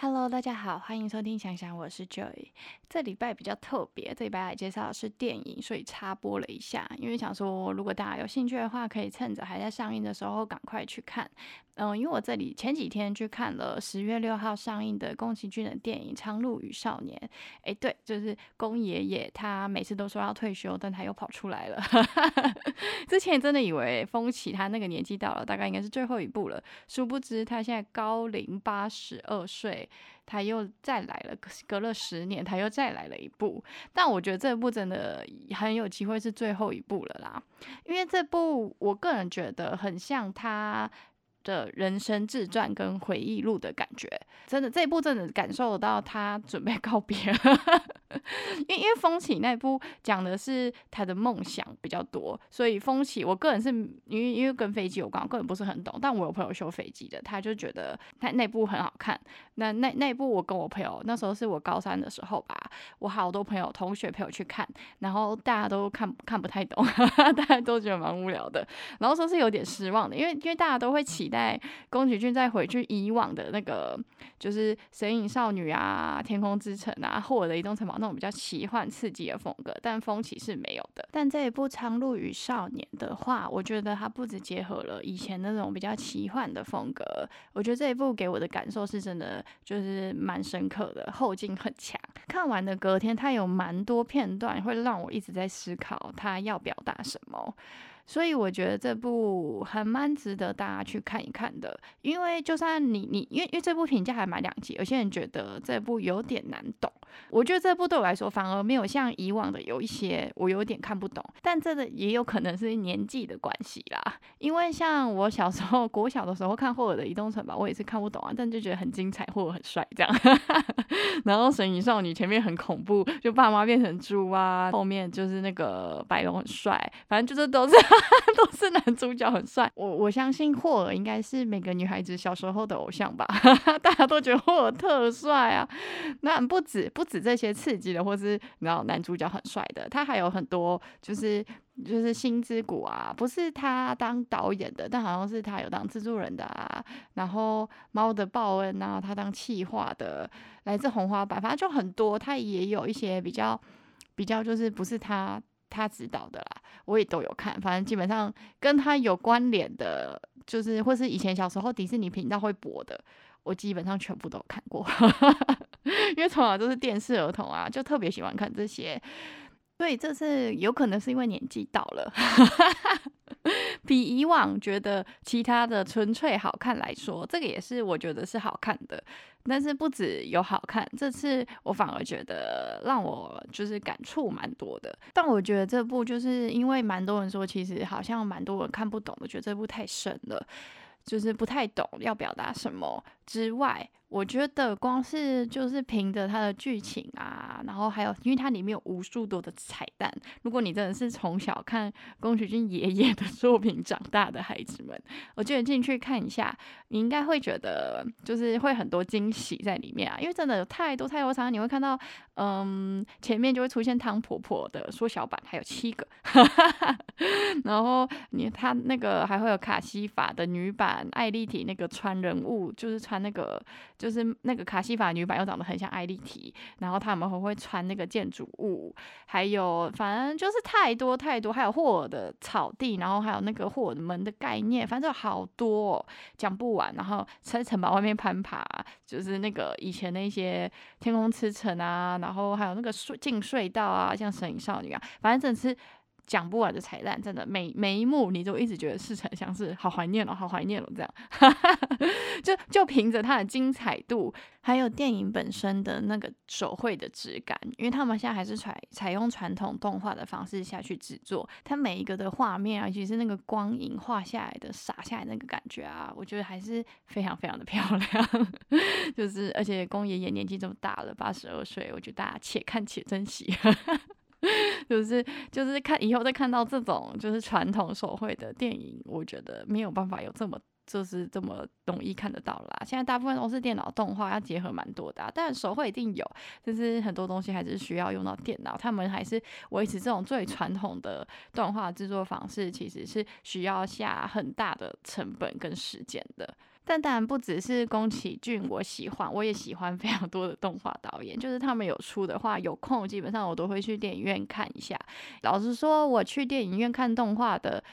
Hello，Hello，大家好，欢迎收听想想，我是 Joy。这礼拜比较特别，这礼拜来介绍的是电影，所以插播了一下，因为想说如果大家有兴趣的话，可以趁着还在上映的时候赶快去看。嗯，因为我这里前几天去看了十月六号上映的宫崎骏的电影《苍鹭与少年》。哎，对，就是宫爷爷，他每次都说要退休，但他又跑出来了。之前真的以为风起他那个年纪到了，大概应该是最后一部了，殊不知他现在高龄八十二岁。他又再来了，隔了十年，他又再来了一部。但我觉得这部真的很有机会是最后一步了啦，因为这部我个人觉得很像他的人生自传跟回忆录的感觉。真的，这一部真的感受到他准备告别了。因为因为风起那部讲的是他的梦想比较多，所以风起我个人是因为因为跟飞机有关，我个人不是很懂。但我有朋友修飞机的，他就觉得他那部很好看。那那那部我跟我朋友那时候是我高三的时候吧，我好多朋友同学陪我去看，然后大家都看看不太懂，大家都觉得蛮无聊的，然后说是有点失望的，因为因为大家都会期待在宫崎骏再回去以往的那个就是神隐少女啊、天空之城啊、霍尔的移动城堡那种比较奇幻刺激的风格，但风起是没有的。但这一部《苍鹭与少年》的话，我觉得它不止结合了以前那种比较奇幻的风格，我觉得这一部给我的感受是真的就是蛮深刻的，后劲很强。看完的隔天，它有蛮多片段会让我一直在思考它要表达什么。所以我觉得这部还蛮值得大家去看一看的，因为就算你你因为因为这部评价还蛮两极，有些人觉得这部有点难懂，我觉得这部对我来说反而没有像以往的有一些我有点看不懂，但这个也有可能是年纪的关系啦，因为像我小时候国小的时候看霍尔的移动城堡，我也是看不懂啊，但就觉得很精彩，霍尔很帅这样，然后神隐少女前面很恐怖，就爸妈变成猪啊，后面就是那个白龙很帅，反正就是都是。都是男主角很帅，我我相信霍尔应该是每个女孩子小时候的偶像吧，大家都觉得霍尔特帅啊。那不止不止这些刺激的，或是你知道男主角很帅的，他还有很多就是就是星之谷啊，不是他当导演的，但好像是他有当制作人的啊。然后猫的报恩啊，他当企划的，来自红花板，反正就很多，他也有一些比较比较就是不是他。他指导的啦，我也都有看，反正基本上跟他有关联的，就是或是以前小时候迪士尼频道会播的，我基本上全部都看过，因为从小都是电视儿童啊，就特别喜欢看这些，所以这次有可能是因为年纪到了。比以往觉得其他的纯粹好看来说，这个也是我觉得是好看的。但是不止有好看，这次我反而觉得让我就是感触蛮多的。但我觉得这部就是因为蛮多人说，其实好像蛮多人看不懂的，觉得这部太深了，就是不太懂要表达什么之外。我觉得光是就是凭着它的剧情啊，然后还有因为它里面有无数多的彩蛋，如果你真的是从小看宫崎骏爷爷的 作品长大的孩子们，我觉得进去看一下，你应该会觉得就是会很多惊喜在里面啊，因为真的有太多太多场你会看到，嗯，前面就会出现汤婆婆的缩小版，还有七个，然后你他那个还会有卡西法的女版，艾丽缇那个穿人物就是穿那个。就是那个卡西法女版又长得很像艾丽缇，然后他们会会穿那个建筑物，还有反正就是太多太多，还有霍尔的草地，然后还有那个霍尔门的概念，反正好多讲不完。然后在城堡外面攀爬，就是那个以前那些天空之城啊，然后还有那个隧进隧道啊，像神隐少女啊，反正真的是。讲不完的彩蛋，真的每每一幕你都一直觉得似曾相识，好怀念哦，好怀念哦，这样，就就凭着它的精彩度，还有电影本身的那个手绘的质感，因为他们现在还是采采用传统动画的方式下去制作，它每一个的画面啊，其是那个光影画下来的洒下来那个感觉啊，我觉得还是非常非常的漂亮，就是而且宫爷爷年纪这么大了，八十二岁，我觉得大家且看且珍惜。就是就是看以后再看到这种就是传统手绘的电影，我觉得没有办法有这么就是这么容易看得到啦。现在大部分都是电脑动画，要结合蛮多的，但手绘一定有，就是很多东西还是需要用到电脑。他们还是维持这种最传统的动画制作方式，其实是需要下很大的成本跟时间的。但当然不只是宫崎骏我喜欢，我也喜欢非常多的动画导演，就是他们有出的话，有空基本上我都会去电影院看一下。老实说，我去电影院看动画的。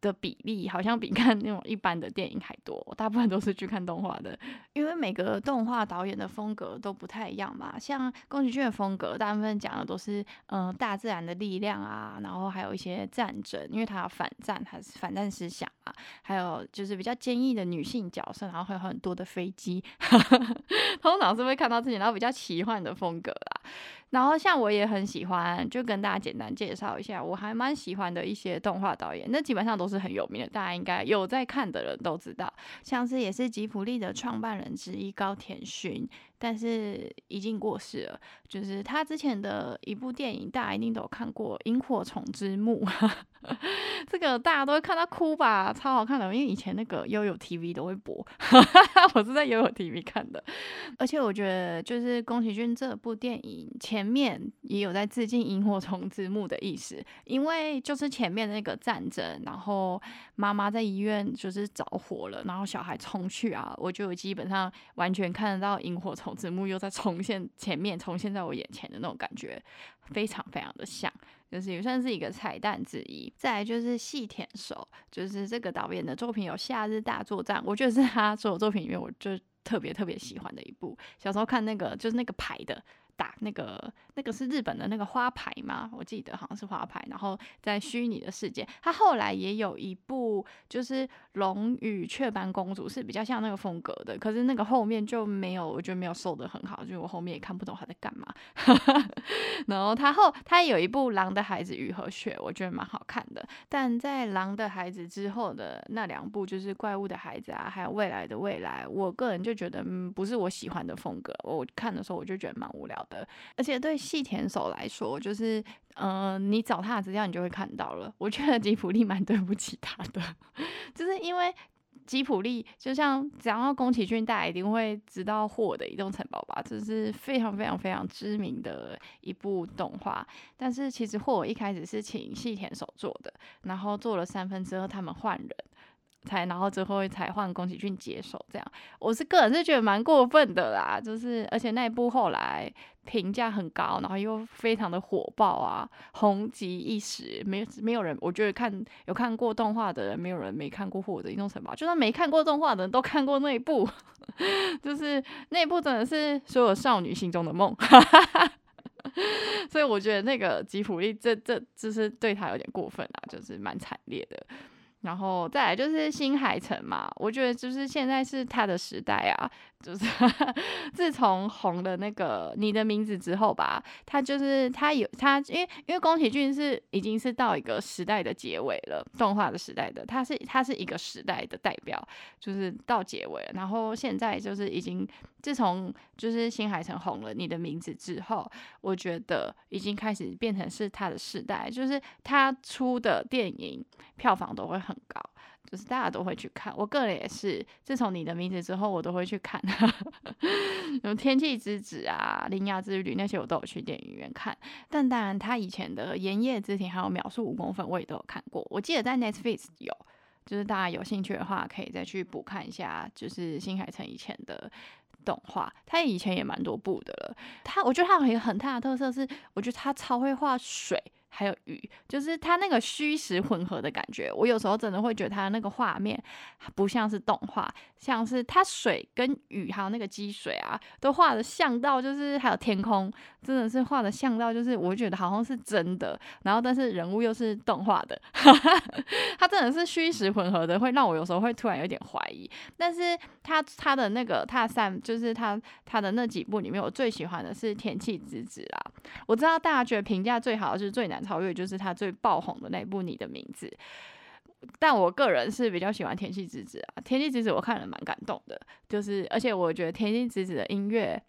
的比例好像比看那种一般的电影还多，大部分都是去看动画的，因为每个动画导演的风格都不太一样嘛。像宫崎骏的风格，大部分讲的都是嗯大自然的力量啊，然后还有一些战争，因为他有反战还是反战思想啊，还有就是比较坚毅的女性角色，然后还有很多的飞机，通常是会看到自己，然后比较奇幻的风格啦。然后像我也很喜欢，就跟大家简单介绍一下，我还蛮喜欢的一些动画导演，那基本上都是很有名的，大家应该有在看的人都知道，像是也是吉普力的创办人之一高田勋。但是已经过世了。就是他之前的一部电影，大家一定都有看过《萤火虫之墓》，这个大家都会看到哭吧，超好看的。因为以前那个悠悠 TV 都会播，我是在悠悠 TV 看的。而且我觉得，就是宫崎骏这部电影前面也有在致敬《萤火虫之墓》的意思，因为就是前面那个战争，然后妈妈在医院就是着火了，然后小孩冲去啊，我就基本上完全看得到萤火虫。之墓又在重现前面，重现在我眼前的那种感觉，非常非常的像，就是也算是一个彩蛋之一。再就是细田守，就是这个导演的作品有《夏日大作战》，我觉得是他所有作品里面我就特别特别喜欢的一部。小时候看那个就是那个牌的。打那个那个是日本的那个花牌吗？我记得好像是花牌。然后在虚拟的世界，他后来也有一部就是《龙与雀斑公主》，是比较像那个风格的。可是那个后面就没有，我觉得没有收的很好，就是我后面也看不懂他在干嘛。然后他后他有一部《狼的孩子雨和雪》，我觉得蛮好看的。但在《狼的孩子》之后的那两部，就是《怪物的孩子》啊，还有《未来的未来》，我个人就觉得嗯不是我喜欢的风格。我看的时候我就觉得蛮无聊。的，而且对细田守来说，就是，嗯，你找他的资料，你就会看到了。我觉得吉普力蛮对不起他的，就是因为吉普力，就像讲到宫崎骏，大家一定会知道《霍尔的移动城堡》吧，这是非常非常非常知名的一部动画。但是其实霍尔一开始是请细田守做的，然后做了三分之二，他们换人。才，然后最后才换宫崎骏接手，这样我是个人是觉得蛮过分的啦，就是而且那一部后来评价很高，然后又非常的火爆啊，红极一时，没没有人，我觉得看有看过动画的人，没有人没看过《火的移动城堡》，就算没看过动画的人都看过那一部，就是那一部真的是所有少女心中的梦，所以我觉得那个吉普力这这就是对他有点过分啊，就是蛮惨烈的。然后再来就是新海诚嘛，我觉得就是现在是他的时代啊。就是 自从红了那个你的名字之后吧，他就是他有他，因为因为宫崎骏是已经是到一个时代的结尾了，动画的时代的，他是他是一个时代的代表，就是到结尾了。然后现在就是已经自从就是新海诚红了你的名字之后，我觉得已经开始变成是他的时代，就是他出的电影票房都会很高。就是大家都会去看，我个人也是。自从你的名字之后，我都会去看。有《天气之子》啊，《铃芽之旅》那些，我都有去电影院看。但当然，他以前的《炎夜之庭》还有《秒速五公分》，我也都有看过。我记得在 Netflix 有，就是大家有兴趣的话，可以再去补看一下。就是新海诚以前的动画，他以前也蛮多部的了。他，我觉得他有一个很大的特色是，我觉得他超会画水。还有雨，就是它那个虚实混合的感觉。我有时候真的会觉得它那个画面不像是动画，像是它水跟雨还有那个积水啊，都画的像到就是还有天空，真的是画的像到就是我觉得好像是真的。然后但是人物又是动画的，它真的是虚实混合的，会让我有时候会突然有点怀疑。但是它它的那个它三就是它它的那几部里面，我最喜欢的是《天气之子》啦。我知道大家觉得评价最好的是最难。超越就是他最爆红的那部《你的名字》，但我个人是比较喜欢《天气之子》啊，《天气之子》我看了蛮感动的，就是而且我觉得《天气之子》的音乐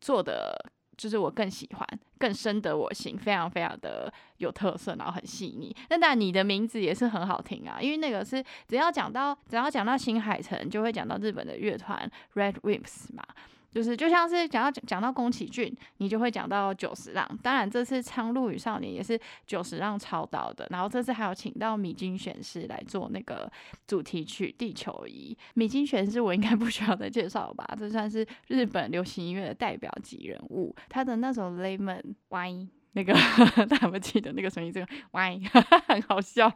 做的就是我更喜欢，更深得我心，非常非常的有特色，然后很细腻。那但，《你的名字》也是很好听啊，因为那个是只要讲到只要讲到新海诚，就会讲到日本的乐团 Red Wimps 嘛。就是就像是讲到讲到宫崎骏，你就会讲到久石让。当然，这次《苍鹭与少年》也是久石让操刀的。然后这次还有请到米津玄师来做那个主题曲《地球仪》。米津玄师我应该不需要再介绍吧？这算是日本流行音乐的代表级人物。他的那首《Lemon Wine》。那个 大家不记得那个声音，这个哇，很好笑，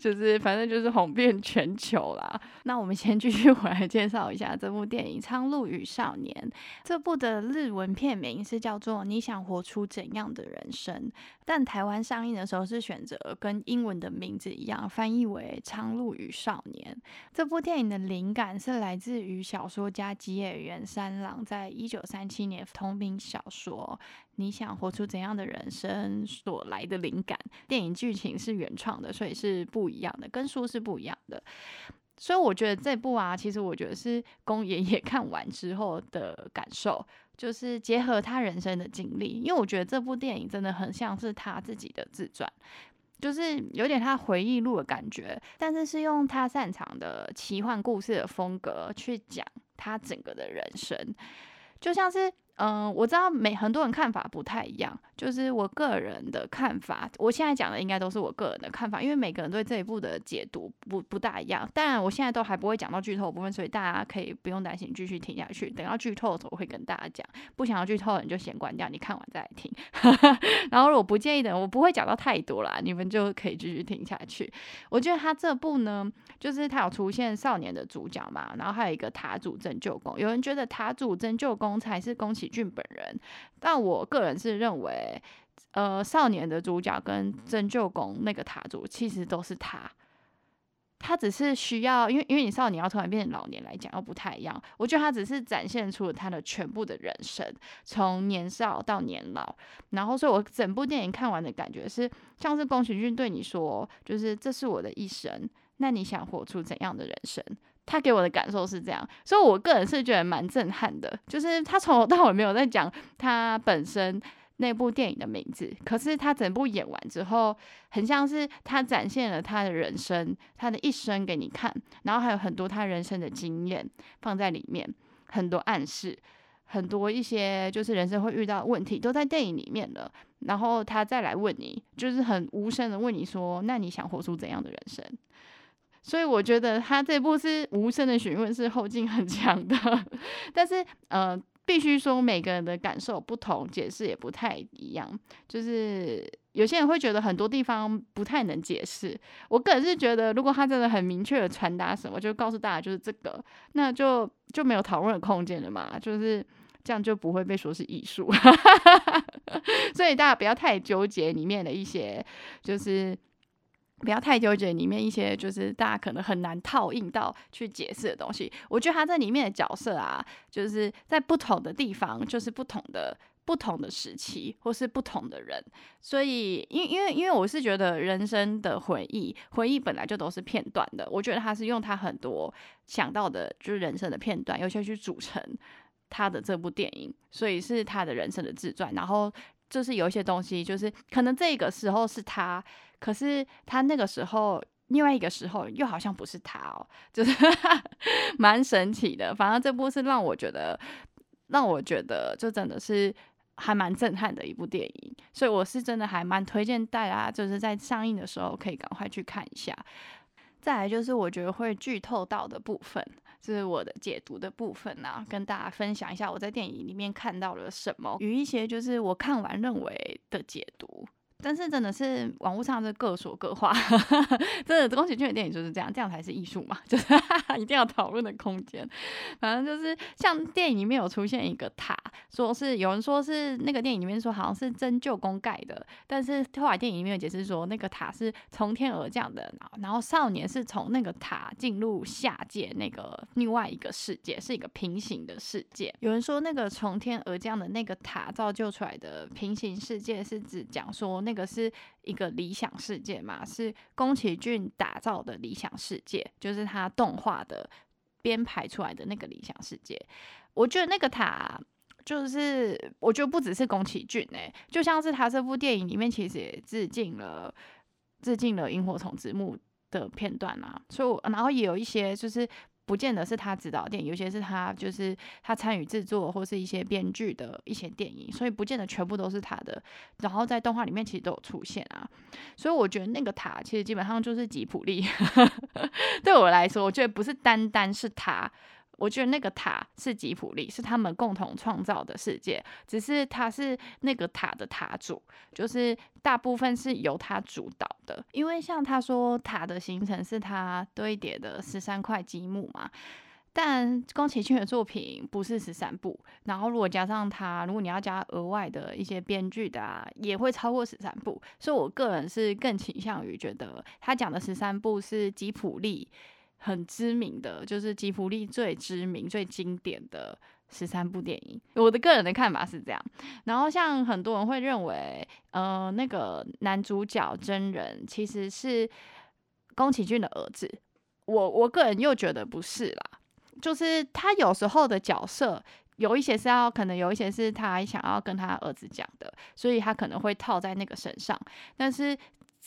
就是反正就是红遍全球啦。那我们先继续回来介绍一下这部电影《苍鹭与少年》。这部的日文片名是叫做《你想活出怎样的人生》，但台湾上映的时候是选择跟英文的名字一样，翻译为《苍鹭与少年》。这部电影的灵感是来自于小说家吉野源三郎在一九三七年同名小说。你想活出怎样的人生所来的灵感？电影剧情是原创的，所以是不一样的，跟书是不一样的。所以我觉得这部啊，其实我觉得是宫爷爷 看完之后的感受，就是结合他人生的经历。因为我觉得这部电影真的很像是他自己的自传，就是有点他回忆录的感觉，但是是用他擅长的奇幻故事的风格去讲他整个的人生，就像是。嗯，我知道每很多人看法不太一样，就是我个人的看法。我现在讲的应该都是我个人的看法，因为每个人对这一部的解读不不大一样。当然，我现在都还不会讲到剧透部分，所以大家可以不用担心，继续听下去。等到剧透的时候，我会跟大家讲。不想要剧透的人就先关掉，你看完再来听。然后如果不介意的，我不会讲到太多啦，你们就可以继续听下去。我觉得他这部呢，就是他有出现少年的主角嘛，然后还有一个塔主拯救工。有人觉得塔主拯救工才是宫崎。俊本人，但我个人是认为，呃，少年的主角跟拯救宫那个塔主其实都是他，他只是需要，因为因为你少年要突然变成老年来讲又不太一样，我觉得他只是展现出了他的全部的人生，从年少到年老，然后所以我整部电影看完的感觉是，像是宫崎骏对你说，就是这是我的一生，那你想活出怎样的人生？他给我的感受是这样，所以我个人是觉得蛮震撼的。就是他从头到尾没有在讲他本身那部电影的名字，可是他整部演完之后，很像是他展现了他的人生，他的一生给你看，然后还有很多他人生的经验放在里面，很多暗示，很多一些就是人生会遇到问题都在电影里面了。然后他再来问你，就是很无声的问你说：“那你想活出怎样的人生？”所以我觉得他这部是无声的询问，是后劲很强的。但是，呃，必须说每个人的感受不同，解释也不太一样。就是有些人会觉得很多地方不太能解释。我个人是觉得，如果他真的很明确的传达什么，就告诉大家就是这个，那就就没有讨论的空间了嘛。就是这样就不会被说是艺术。所以大家不要太纠结里面的一些，就是。不要太纠结里面一些就是大家可能很难套印到去解释的东西。我觉得他在里面的角色啊，就是在不同的地方，就是不同的不同的时期，或是不同的人。所以，因因为因为我是觉得人生的回忆，回忆本来就都是片段的。我觉得他是用他很多想到的，就是人生的片段，有些去组成他的这部电影，所以是他的人生的自传。然后就是有一些东西，就是可能这个时候是他。可是他那个时候，另外一个时候又好像不是他哦，就是 蛮神奇的。反正这部是让我觉得，让我觉得就真的是还蛮震撼的一部电影，所以我是真的还蛮推荐大家，就是在上映的时候可以赶快去看一下。再来就是我觉得会剧透到的部分，就是我的解读的部分啊，跟大家分享一下我在电影里面看到了什么，与一些就是我看完认为的解读。但是真的是网络上是各说各话，真的宫崎骏的电影就是这样，这样才是艺术嘛，就是哈哈一定要讨论的空间。反正就是像电影里面有出现一个塔，说是有人说是那个电影里面说好像是真旧宫盖的，但是后来电影里面有解释说那个塔是从天而降的，然后少年是从那个塔进入下界那个另外一个世界，是一个平行的世界。有人说那个从天而降的那个塔造就出来的平行世界是指讲说。那个是一个理想世界嘛？是宫崎骏打造的理想世界，就是他动画的编排出来的那个理想世界。我觉得那个塔，就是我觉得不只是宫崎骏哎，就像是他这部电影里面其实也致敬了致敬了萤火虫之墓的片段啊。所以，然后也有一些就是不见得是他指导电影，有些是他就是他参与制作或是一些编剧的一些电影，所以不见得全部都是他的。然后在动画里面其实都有出现啊，所以我觉得那个塔其实基本上就是吉普力。对我来说，我觉得不是单单是他。我觉得那个塔是吉普力，是他们共同创造的世界，只是他是那个塔的塔主，就是大部分是由他主导的。因为像他说塔的形成是他堆叠的十三块积木嘛，但宫崎骏的作品不是十三部，然后如果加上他，如果你要加额外的一些编剧的，啊，也会超过十三部。所以我个人是更倾向于觉得他讲的十三部是吉普力。很知名的，就是吉卜力最知名、最经典的十三部电影。我的个人的看法是这样。然后，像很多人会认为，呃，那个男主角真人其实是宫崎骏的儿子。我我个人又觉得不是啦，就是他有时候的角色有一些是要，可能有一些是他想要跟他儿子讲的，所以他可能会套在那个身上，但是。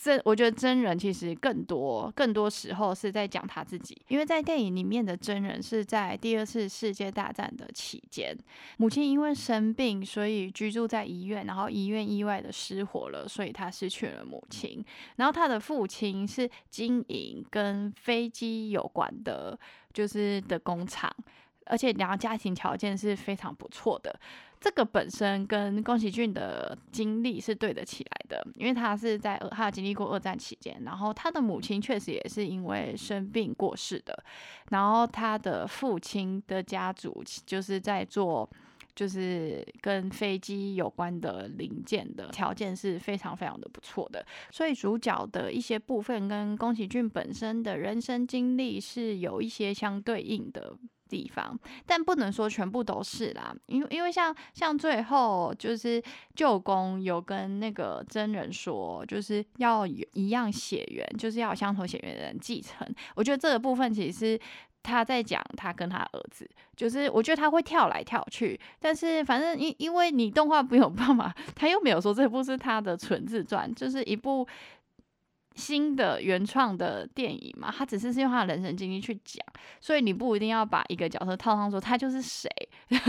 真，我觉得真人其实更多，更多时候是在讲他自己，因为在电影里面的真人是在第二次世界大战的期间，母亲因为生病，所以居住在医院，然后医院意外的失火了，所以他失去了母亲。然后他的父亲是经营跟飞机有关的，就是的工厂，而且两个家庭条件是非常不错的。这个本身跟宫崎骏的经历是对得起来的，因为他是在他经历过二战期间，然后他的母亲确实也是因为生病过世的，然后他的父亲的家族就是在做就是跟飞机有关的零件的条件是非常非常的不错的，所以主角的一些部分跟宫崎骏本身的人生经历是有一些相对应的。地方，但不能说全部都是啦，因为因为像像最后就是舅公有跟那个真人说，就是要一样血缘，就是要相同血缘的人继承。我觉得这个部分其实他在讲他跟他儿子，就是我觉得他会跳来跳去，但是反正因因为你动画没有办法，他又没有说这部是他的纯自传，就是一部。新的原创的电影嘛，他只是是用他的人生经历去讲，所以你不一定要把一个角色套上说他就是谁。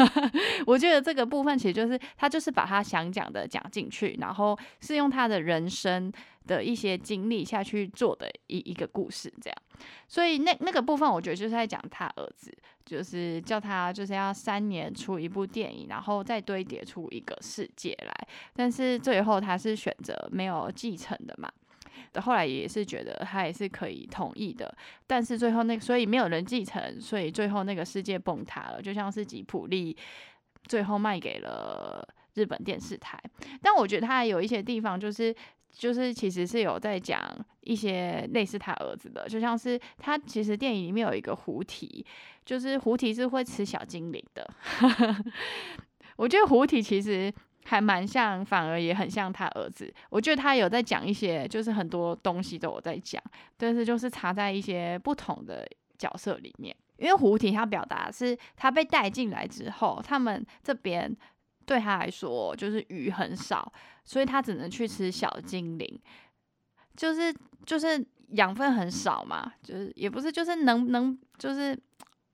我觉得这个部分其实就是他就是把他想讲的讲进去，然后是用他的人生的一些经历下去做的一一个故事这样。所以那那个部分我觉得就是在讲他儿子，就是叫他就是要三年出一部电影，然后再堆叠出一个世界来，但是最后他是选择没有继承的嘛。后来也是觉得他也是可以同意的，但是最后那所以没有人继承，所以最后那个世界崩塌了，就像是吉普力最后卖给了日本电视台。但我觉得他有一些地方就是就是其实是有在讲一些类似他儿子的，就像是他其实电影里面有一个狐狸，就是狐狸是会吃小精灵的。我觉得狐狸其实。还蛮像，反而也很像他儿子。我觉得他有在讲一些，就是很多东西都有在讲，但是就是插在一些不同的角色里面。因为胡提他表达是他被带进来之后，他们这边对他来说就是鱼很少，所以他只能去吃小精灵，就是就是养分很少嘛，就是也不是就是能能就是。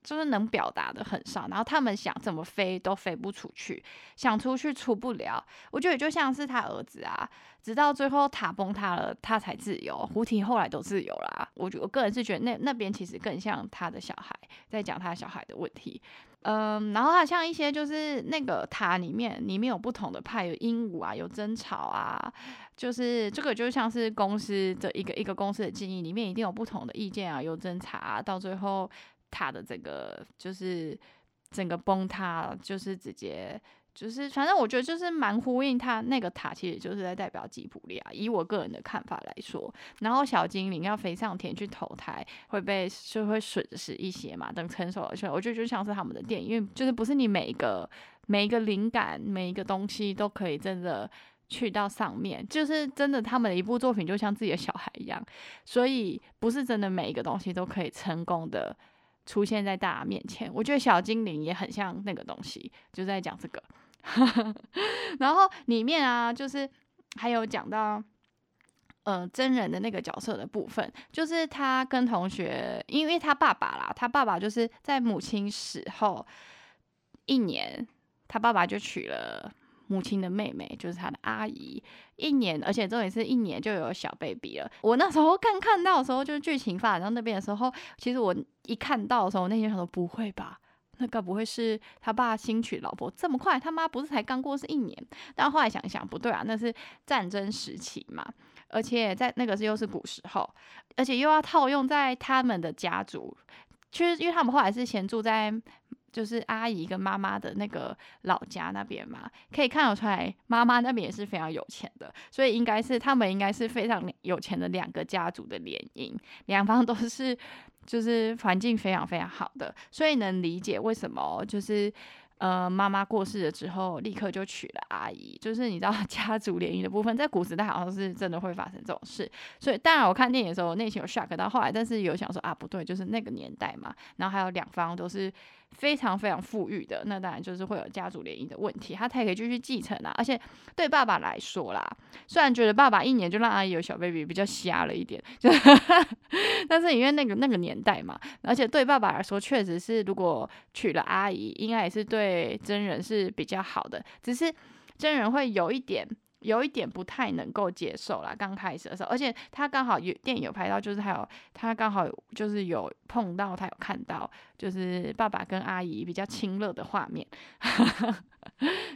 就是能表达的很少，然后他们想怎么飞都飞不出去，想出去出不了。我觉得就像是他儿子啊，直到最后塔崩塌了，他才自由。胡提后来都自由啦。我觉我个人是觉得那那边其实更像他的小孩在讲他小孩的问题。嗯，然后他像一些就是那个塔里面里面有不同的派，有鹦鹉啊，有争吵啊，就是这个就像是公司的一个一个公司的经营里面一定有不同的意见啊，有争吵啊，到最后。塔的这个就是整个崩塌，就是直接就是反正我觉得就是蛮呼应他那个塔，其实就是在代表吉普力啊。以我个人的看法来说，然后小精灵要飞上天去投胎，会被就会损失一些嘛。等成熟了，所以我觉得就像是他们的电影，因为就是不是你每一个每一个灵感每一个东西都可以真的去到上面，就是真的他们的一部作品就像自己的小孩一样，所以不是真的每一个东西都可以成功的。出现在大家面前，我觉得小精灵也很像那个东西，就在讲这个。然后里面啊，就是还有讲到，呃真人的那个角色的部分，就是他跟同学，因为他爸爸啦，他爸爸就是在母亲死后一年，他爸爸就娶了。母亲的妹妹就是他的阿姨，一年，而且重点是一年就有小 baby 了。我那时候看看到的时候，就是剧情发展到那边的时候，其实我一看到的时候，我内心想说不会吧，那个不会是他爸新娶老婆这么快？他妈不是才刚过世一年？但后来想想不对啊，那是战争时期嘛，而且在那个是又是古时候，而且又要套用在他们的家族，其实因为他们后来是先住在。就是阿姨跟妈妈的那个老家那边嘛，可以看得出来，妈妈那边也是非常有钱的，所以应该是他们应该是非常有钱的两个家族的联姻，两方都是就是环境非常非常好的，所以能理解为什么就是。呃，妈妈过世了之后，立刻就娶了阿姨。就是你知道 家族联姻的部分，在古时代好像是真的会发生这种事。所以当然我看电影的时候内心有 shock，到后来但是有想说啊，不对，就是那个年代嘛。然后还有两方都是非常非常富裕的，那当然就是会有家族联姻的问题。他才可以继续继承啊。而且对爸爸来说啦，虽然觉得爸爸一年就让阿姨有小 baby 比较瞎了一点，就 但是因为那个那个年代嘛，而且对爸爸来说确实是，如果娶了阿姨，应该也是对。真人是比较好的，只是真人会有一点，有一点不太能够接受啦。刚开始的时候，而且他刚好有电影有拍到，就是还有他刚好就是有碰到，他有看到，就是爸爸跟阿姨比较亲热的画面。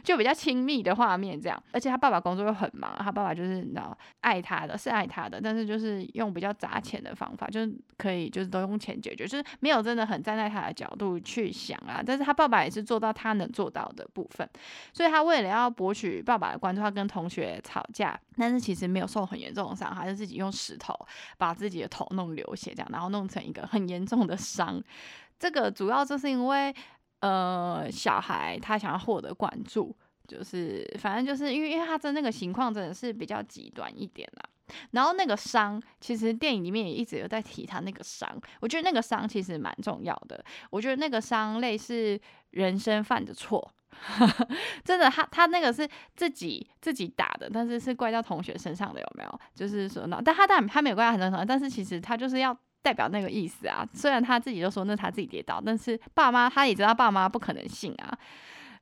就比较亲密的画面，这样，而且他爸爸工作又很忙，他爸爸就是你知道爱他的，是爱他的，但是就是用比较砸钱的方法，就是可以就是都用钱解决，就是没有真的很站在他的角度去想啊。但是他爸爸也是做到他能做到的部分，所以他为了要博取爸爸的关注，他跟同学吵架，但是其实没有受很严重的伤，他是自己用石头把自己的头弄流血，这样，然后弄成一个很严重的伤。这个主要就是因为。呃，小孩他想要获得关注，就是反正就是因为因为他的那个情况真的是比较极端一点啦。然后那个伤，其实电影里面也一直有在提他那个伤，我觉得那个伤其实蛮重要的。我觉得那个伤类似人生犯的错，真的他他那个是自己自己打的，但是是怪到同学身上的有没有？就是说那但他但他没有怪到很多同学，但是其实他就是要。代表那个意思啊，虽然他自己就说那他自己跌倒，但是爸妈他也知道爸妈不可能信啊，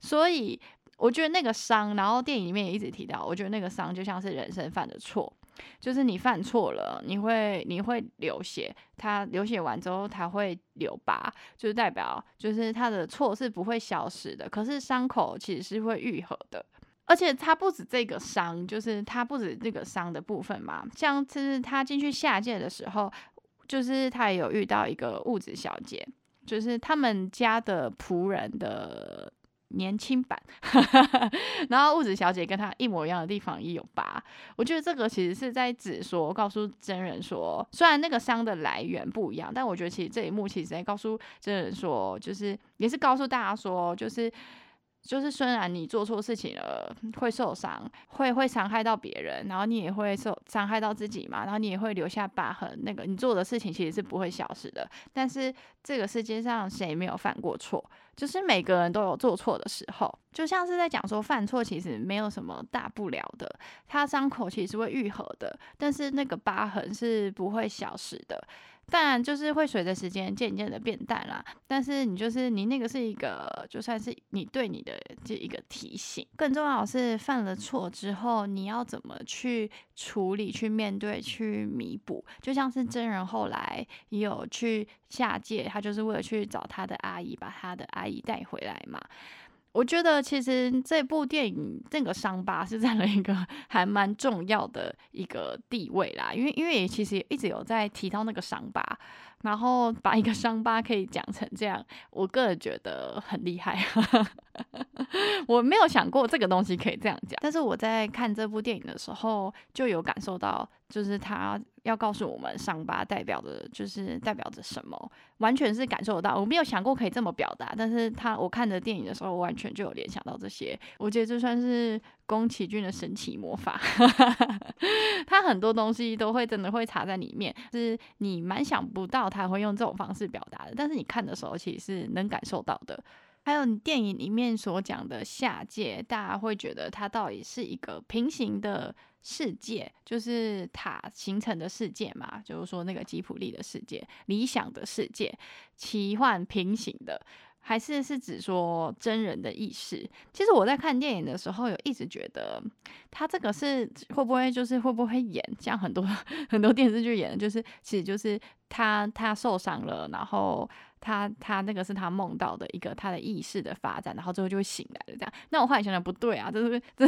所以我觉得那个伤，然后电影里面也一直提到，我觉得那个伤就像是人生犯的错，就是你犯错了，你会你会流血，他流血完之后他会留疤，就是代表就是他的错是不会消失的，可是伤口其实是会愈合的，而且他不止这个伤，就是他不止这个伤的部分嘛，像是他进去下界的时候。就是他也有遇到一个物质小姐，就是他们家的仆人的年轻版，然后物质小姐跟他一模一样的地方也有疤。我觉得这个其实是在指说，告诉真人说，虽然那个伤的来源不一样，但我觉得其实这一幕其实在告诉真人说，就是也是告诉大家说，就是。就是虽然你做错事情了，会受伤，会会伤害到别人，然后你也会受伤害到自己嘛，然后你也会留下疤痕。那个你做的事情其实是不会消失的。但是这个世界上谁没有犯过错？就是每个人都有做错的时候。就像是在讲说，犯错其实没有什么大不了的，他伤口其实会愈合的，但是那个疤痕是不会消失的。当然，就是会随着时间渐渐的变淡啦。但是你就是你那个是一个，就算是你对你的这一个提醒。更重要是犯了错之后，你要怎么去处理、去面对、去弥补。就像是真人后来也有去下界，他就是为了去找他的阿姨，把他的阿姨带回来嘛。我觉得其实这部电影这个伤疤是占了一个 还蛮重要的一个地位啦，因为因为其实一直有在提到那个伤疤，然后把一个伤疤可以讲成这样，我个人觉得很厉害。我没有想过这个东西可以这样讲，但是我在看这部电影的时候就有感受到，就是他。要告诉我们伤疤代表的，就是代表着什么，完全是感受得到。我没有想过可以这么表达，但是他我看着电影的时候，完全就有联想到这些。我觉得这算是宫崎骏的神奇魔法，他很多东西都会真的会插在里面，是你蛮想不到他会用这种方式表达的，但是你看的时候其实是能感受到的。还有你电影里面所讲的下界，大家会觉得它到底是一个平行的世界，就是塔形成的世界嘛？就是说那个吉普力的世界、理想的世界、奇幻平行的。还是是指说真人的意识。其实我在看电影的时候，有一直觉得他这个是会不会就是会不会演，像很多 很多电视剧演的，就是其实就是他他受伤了，然后。他他那个是他梦到的一个他的意识的发展，然后最后就会醒来了这样。那我后来想想不对啊，这是这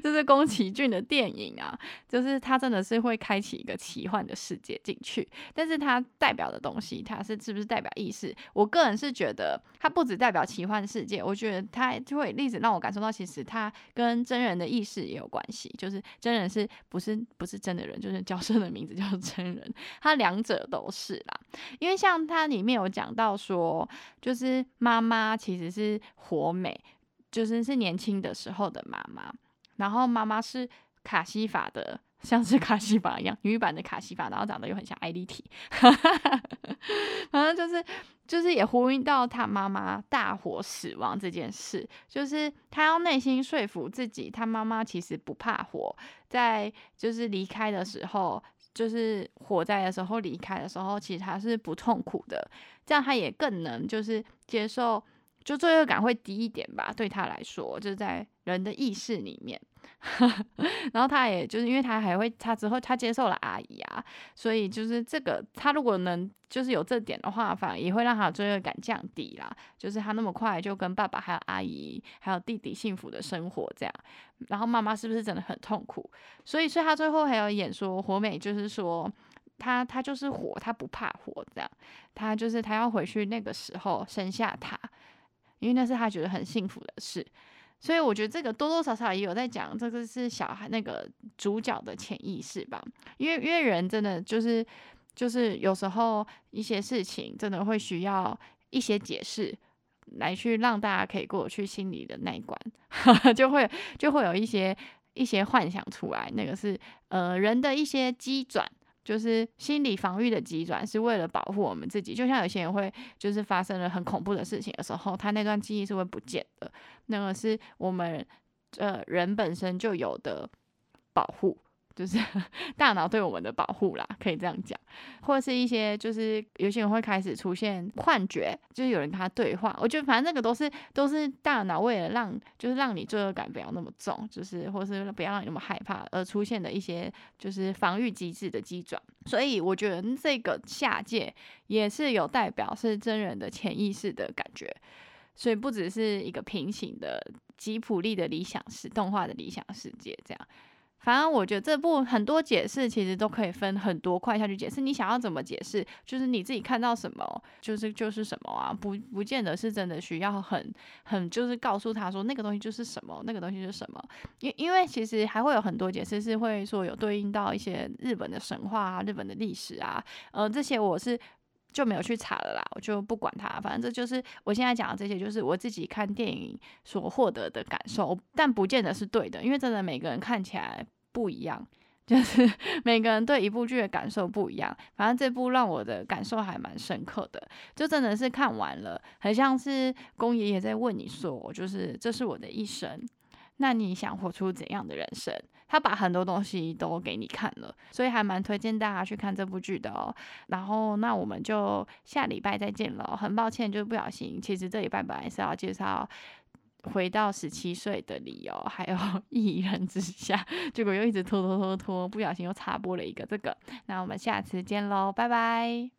这是宫崎骏的电影啊，就是他真的是会开启一个奇幻的世界进去，但是它代表的东西，它是是不是代表意识？我个人是觉得它不只代表奇幻世界，我觉得它就会例子让我感受到，其实它跟真人的意识也有关系，就是真人是不是不是真的人，就是角色的名字叫真人，它两者都是啦。因为像它里面有讲。到说，就是妈妈其实是活美，就是是年轻的时候的妈妈，然后妈妈是卡西法的，像是卡西法一样女版的卡西法，然后长得又很像艾丽缇，反正就是就是也呼应到他妈妈大火死亡这件事，就是他要内心说服自己，他妈妈其实不怕火，在就是离开的时候。就是火灾的时候离开的时候，其实他是不痛苦的，这样他也更能就是接受，就罪恶感会低一点吧。对他来说，就是在人的意识里面。然后他也就是因为他还会，他之后他接受了阿姨啊，所以就是这个他如果能就是有这点的话，反而也会让他罪恶感降低啦。就是他那么快就跟爸爸还有阿姨还有弟弟幸福的生活这样，然后妈妈是不是真的很痛苦？所以所以他最后还有演说火美就是说他他就是火，他不怕火这样，他就是他要回去那个时候生下他，因为那是他觉得很幸福的事。所以我觉得这个多多少少也有在讲，这个是小孩那个主角的潜意识吧。因为因为人真的就是就是有时候一些事情真的会需要一些解释来去让大家可以过去心里的那一关，就会就会有一些一些幻想出来。那个是呃人的一些机转。就是心理防御的急转，是为了保护我们自己。就像有些人会，就是发生了很恐怖的事情的时候，他那段记忆是会不见的。那个是我们呃人本身就有的保护。就是 大脑对我们的保护啦，可以这样讲，或者是一些就是有些人会开始出现幻觉，就是有人跟他对话。我觉得反正那个都是都是大脑为了让就是让你罪恶感不要那么重，就是或是不要让你那么害怕而出现的一些就是防御机制的机转。所以我觉得这个下界也是有代表是真人的潜意识的感觉，所以不只是一个平行的吉普力的理想世动画的理想世界这样。反正我觉得这部很多解释其实都可以分很多块下去解释。你想要怎么解释，就是你自己看到什么，就是就是什么啊，不不见得是真的需要很很就是告诉他说那个东西就是什么，那个东西是什么。因因为其实还会有很多解释是会说有对应到一些日本的神话啊、日本的历史啊，呃，这些我是。就没有去查了啦，我就不管它，反正这就是我现在讲的这些，就是我自己看电影所获得的感受，但不见得是对的，因为真的每个人看起来不一样，就是每个人对一部剧的感受不一样。反正这部让我的感受还蛮深刻的，就真的是看完了，很像是宫爷爷在问你说，就是这是我的一生。那你想活出怎样的人生？他把很多东西都给你看了，所以还蛮推荐大家去看这部剧的哦。然后，那我们就下礼拜再见了。很抱歉，就是不小心，其实这礼拜本来是要介绍回到十七岁的理由，还有 一人之下，结果又一直拖拖拖拖，不小心又插播了一个这个。那我们下次见喽，拜拜。